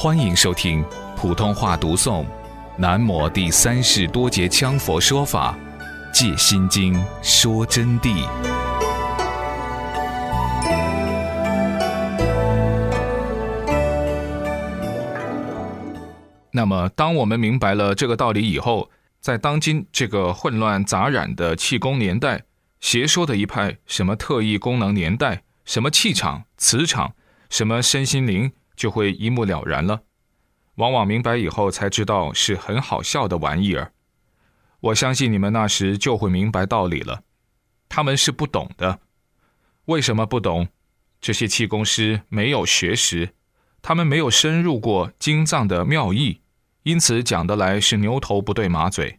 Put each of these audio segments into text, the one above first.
欢迎收听普通话读诵《南摩第三世多杰羌佛说法·戒心经》说真谛。那么，当我们明白了这个道理以后，在当今这个混乱杂染的气功年代，邪说的一派，什么特异功能年代，什么气场、磁场，什么身心灵。就会一目了然了。往往明白以后才知道是很好笑的玩意儿。我相信你们那时就会明白道理了。他们是不懂的。为什么不懂？这些气功师没有学识，他们没有深入过经藏的妙义，因此讲得来是牛头不对马嘴。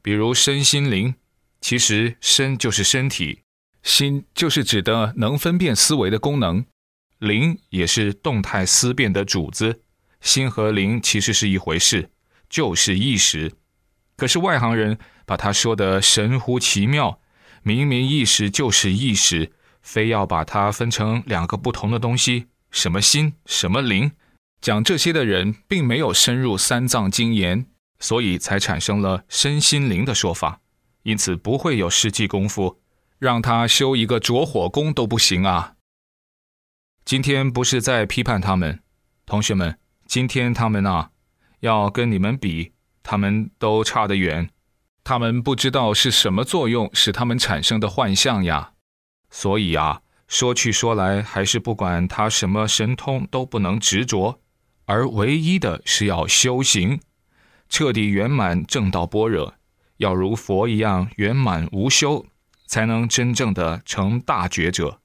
比如身心灵，其实身就是身体，心就是指的能分辨思维的功能。灵也是动态思辨的主子，心和灵其实是一回事，就是意识。可是外行人把它说的神乎其妙，明明意识就是意识，非要把它分成两个不同的东西，什么心，什么灵。讲这些的人并没有深入三藏经言，所以才产生了身心灵的说法，因此不会有实际功夫，让他修一个着火功都不行啊。今天不是在批判他们，同学们，今天他们啊，要跟你们比，他们都差得远。他们不知道是什么作用使他们产生的幻象呀。所以啊，说去说来，还是不管他什么神通都不能执着，而唯一的是要修行，彻底圆满正道般若，要如佛一样圆满无休，才能真正的成大觉者。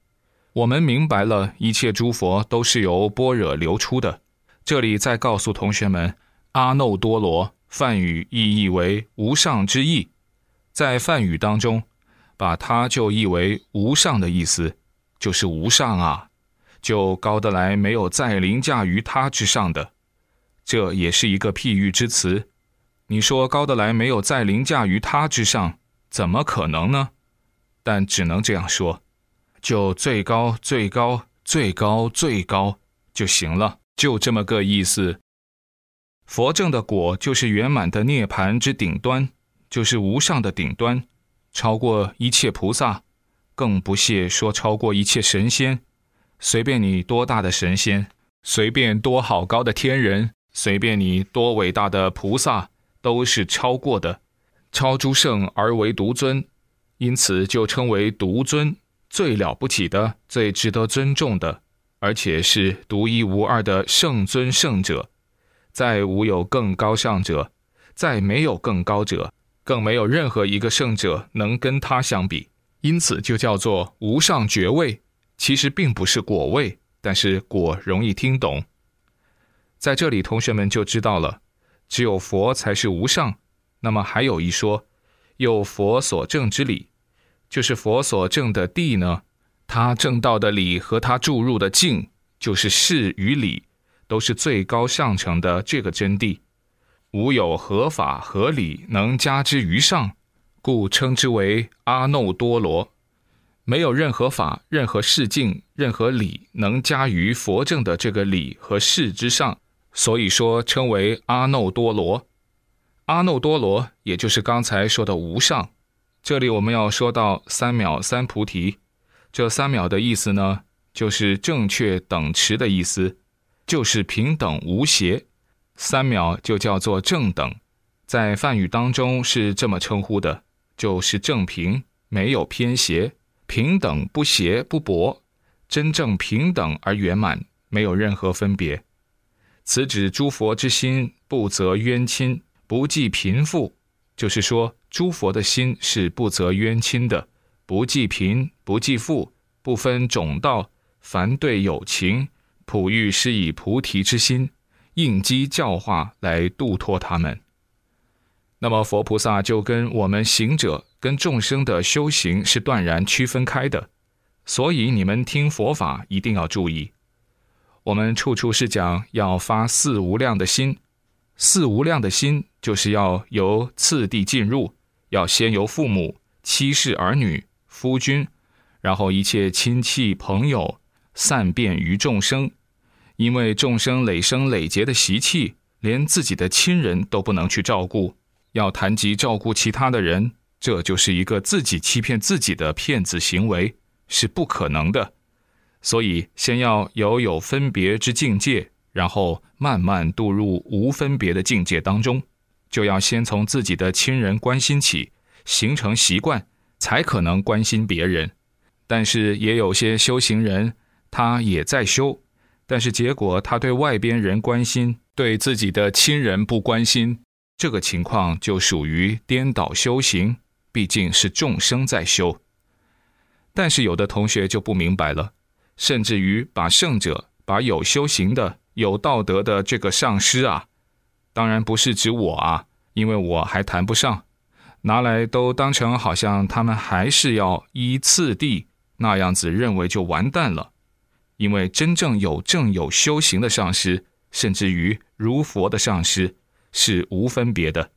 我们明白了一切诸佛都是由般若流出的。这里再告诉同学们，阿耨多罗梵语意译为无上之意，在梵语当中，把它就译为无上的意思，就是无上啊，就高得来没有再凌驾于他之上的。这也是一个譬喻之词。你说高得来没有再凌驾于他之上，怎么可能呢？但只能这样说。就最高最高最高最高就行了，就这么个意思。佛正的果就是圆满的涅盘之顶端，就是无上的顶端，超过一切菩萨，更不屑说超过一切神仙。随便你多大的神仙，随便多好高的天人，随便你多伟大的菩萨，都是超过的，超诸圣而为独尊，因此就称为独尊。最了不起的、最值得尊重的，而且是独一无二的圣尊圣者，再无有更高尚者，再没有更高者，更没有任何一个圣者能跟他相比。因此就叫做无上爵位。其实并不是果位，但是果容易听懂。在这里，同学们就知道了，只有佛才是无上。那么还有一说，有佛所证之理。就是佛所证的地呢，他证道的理和他注入的境，就是事与理，都是最高上乘的这个真谛。无有合法合理能加之于上，故称之为阿耨多罗。没有任何法、任何事境、任何理能加于佛证的这个理和事之上，所以说称为阿耨多罗。阿耨多罗，也就是刚才说的无上。这里我们要说到三藐三菩提，这三藐的意思呢，就是正确等持的意思，就是平等无邪。三藐就叫做正等，在梵语当中是这么称呼的，就是正平，没有偏斜，平等不邪不薄，真正平等而圆满，没有任何分别。此指诸佛之心不择冤亲，不计贫富。就是说，诸佛的心是不择冤亲的，不计贫，不计富，不分种道，凡对有情，普欲施以菩提之心，应机教化来度脱他们。那么佛菩萨就跟我们行者跟众生的修行是断然区分开的，所以你们听佛法一定要注意，我们处处是讲要发四无量的心。四无量的心，就是要由次第进入，要先由父母、妻室、儿女、夫君，然后一切亲戚朋友，散遍于众生，因为众生累生累劫的习气，连自己的亲人都不能去照顾，要谈及照顾其他的人，这就是一个自己欺骗自己的骗子行为，是不可能的。所以，先要有有分别之境界，然后慢慢渡入无分别的境界当中，就要先从自己的亲人关心起，形成习惯，才可能关心别人。但是，也有些修行人，他也在修，但是结果他对外边人关心，对自己的亲人不关心，这个情况就属于颠倒修行。毕竟是众生在修，但是有的同学就不明白了。甚至于把圣者、把有修行的、有道德的这个上师啊，当然不是指我啊，因为我还谈不上，拿来都当成好像他们还是要依次第那样子认为就完蛋了。因为真正有正有修行的上师，甚至于如佛的上师，是无分别的，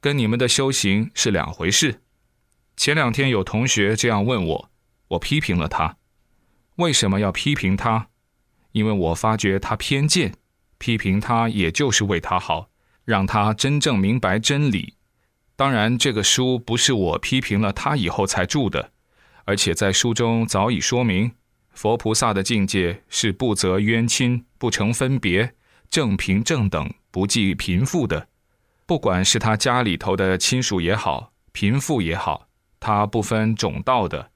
跟你们的修行是两回事。前两天有同学这样问我，我批评了他。为什么要批评他？因为我发觉他偏见，批评他也就是为他好，让他真正明白真理。当然，这个书不是我批评了他以后才著的，而且在书中早已说明，佛菩萨的境界是不择冤亲、不成分别、正平正等、不计贫富的。不管是他家里头的亲属也好，贫富也好，他不分种道的。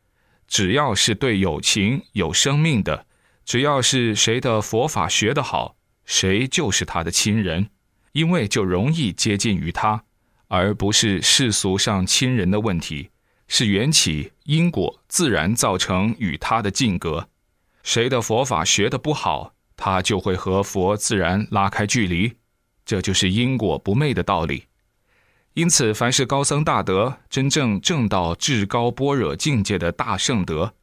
只要是对有情有生命的，只要是谁的佛法学得好，谁就是他的亲人，因为就容易接近于他，而不是世俗上亲人的问题，是缘起因果自然造成与他的近隔。谁的佛法学得不好，他就会和佛自然拉开距离，这就是因果不昧的道理。因此，凡是高僧大德，真正正到至高般若境界的大圣德，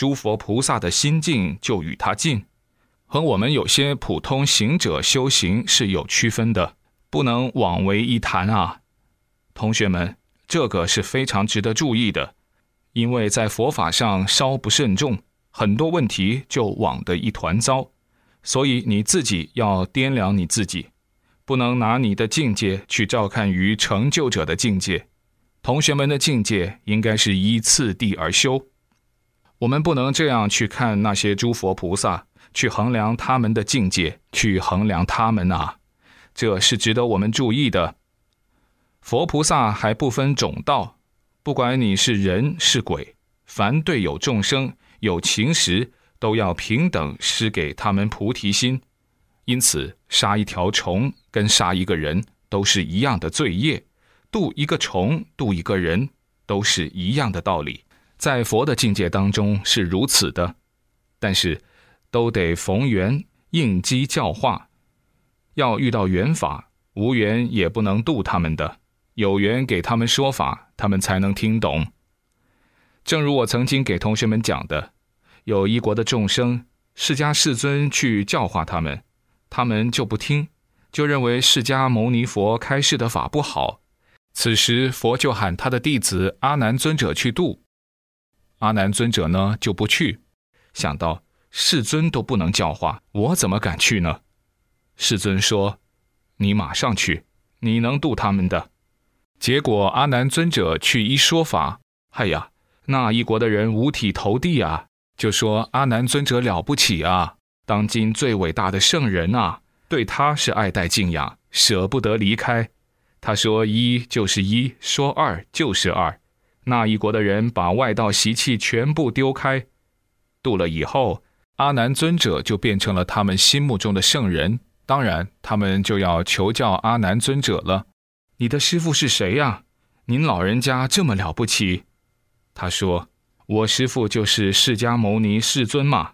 诸佛菩萨的心境就与他近，和我们有些普通行者修行是有区分的，不能枉为一谈啊！同学们，这个是非常值得注意的，因为在佛法上稍不慎重，很多问题就枉得一团糟，所以你自己要掂量你自己。不能拿你的境界去照看于成就者的境界，同学们的境界应该是依次第而修。我们不能这样去看那些诸佛菩萨，去衡量他们的境界，去衡量他们啊，这是值得我们注意的。佛菩萨还不分种道，不管你是人是鬼，凡对有众生有情时，都要平等施给他们菩提心。因此，杀一条虫跟杀一个人都是一样的罪业，渡一个虫，渡一个人，都是一样的道理。在佛的境界当中是如此的，但是都得逢缘应机教化，要遇到缘法，无缘也不能渡他们的，有缘给他们说法，他们才能听懂。正如我曾经给同学们讲的，有一国的众生，释迦世尊去教化他们。他们就不听，就认为释迦牟尼佛开示的法不好。此时佛就喊他的弟子阿难尊者去度，阿难尊者呢就不去，想到世尊都不能教化，我怎么敢去呢？世尊说：“你马上去，你能渡他们的。”结果阿难尊者去一说法，哎呀，那一国的人五体投地啊，就说阿难尊者了不起啊。当今最伟大的圣人啊，对他是爱戴敬仰，舍不得离开。他说一就是一，说二就是二。那一国的人把外道习气全部丢开，度了以后，阿难尊者就变成了他们心目中的圣人。当然，他们就要求教阿难尊者了：“你的师傅是谁呀？您老人家这么了不起？”他说：“我师傅就是释迦牟尼世尊嘛。”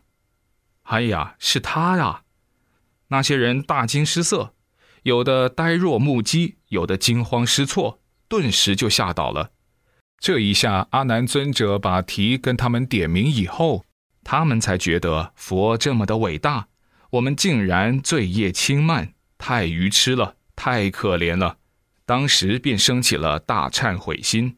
哎呀，是他呀！那些人大惊失色，有的呆若木鸡，有的惊慌失措，顿时就吓倒了。这一下，阿难尊者把题跟他们点名以后，他们才觉得佛这么的伟大，我们竟然罪业轻慢，太愚痴了，太可怜了。当时便升起了大忏悔心。